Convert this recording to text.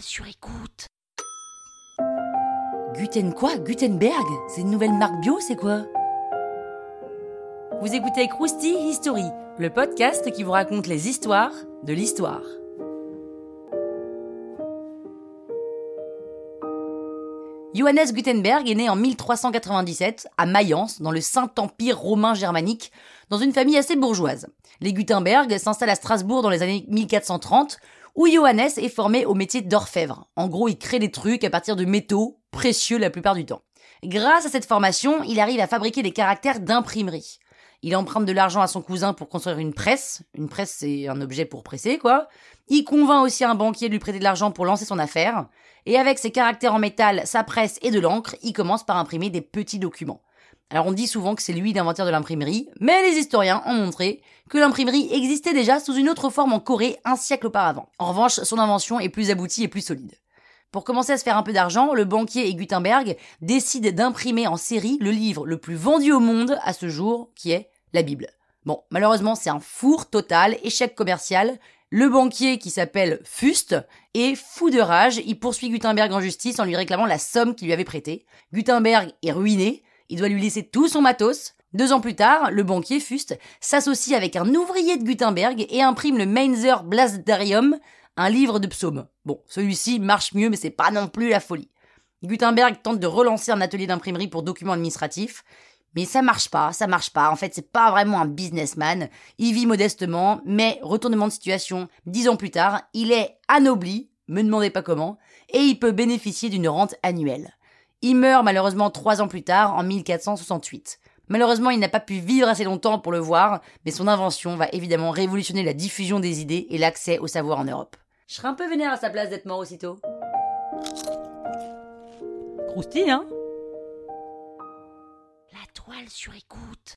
sur écoute. Guten quoi? Gutenberg? C'est une nouvelle marque bio, c'est quoi? Vous écoutez Krusty History, le podcast qui vous raconte les histoires de l'histoire. Johannes Gutenberg est né en 1397 à Mayence, dans le Saint-Empire romain germanique, dans une famille assez bourgeoise. Les Gutenberg s'installent à Strasbourg dans les années 1430, où Johannes est formé au métier d'orfèvre. En gros, il crée des trucs à partir de métaux, précieux la plupart du temps. Grâce à cette formation, il arrive à fabriquer des caractères d'imprimerie. Il emprunte de l'argent à son cousin pour construire une presse. Une presse, c'est un objet pour presser, quoi. Il convainc aussi un banquier de lui prêter de l'argent pour lancer son affaire. Et avec ses caractères en métal, sa presse et de l'encre, il commence par imprimer des petits documents. Alors on dit souvent que c'est lui l'inventeur de l'imprimerie, mais les historiens ont montré que l'imprimerie existait déjà sous une autre forme en Corée un siècle auparavant. En revanche, son invention est plus aboutie et plus solide. Pour commencer à se faire un peu d'argent, le banquier et Gutenberg décident d'imprimer en série le livre le plus vendu au monde à ce jour, qui est la Bible. Bon, malheureusement, c'est un four total, échec commercial. Le banquier, qui s'appelle Fust, est fou de rage. Il poursuit Gutenberg en justice en lui réclamant la somme qu'il lui avait prêtée. Gutenberg est ruiné. Il doit lui laisser tout son matos. Deux ans plus tard, le banquier Fust s'associe avec un ouvrier de Gutenberg et imprime le Mainzer Blasdarium, un livre de psaumes. Bon, celui-ci marche mieux, mais c'est pas non plus la folie. Gutenberg tente de relancer un atelier d'imprimerie pour documents administratifs. Mais ça marche pas, ça marche pas. En fait, c'est pas vraiment un businessman. Il vit modestement, mais retournement de situation, dix ans plus tard, il est anobli, me demandez pas comment, et il peut bénéficier d'une rente annuelle. Il meurt malheureusement trois ans plus tard, en 1468. Malheureusement, il n'a pas pu vivre assez longtemps pour le voir, mais son invention va évidemment révolutionner la diffusion des idées et l'accès au savoir en Europe. Je serais un peu vénère à sa place d'être mort aussitôt. Croustille, hein? La toile sur écoute.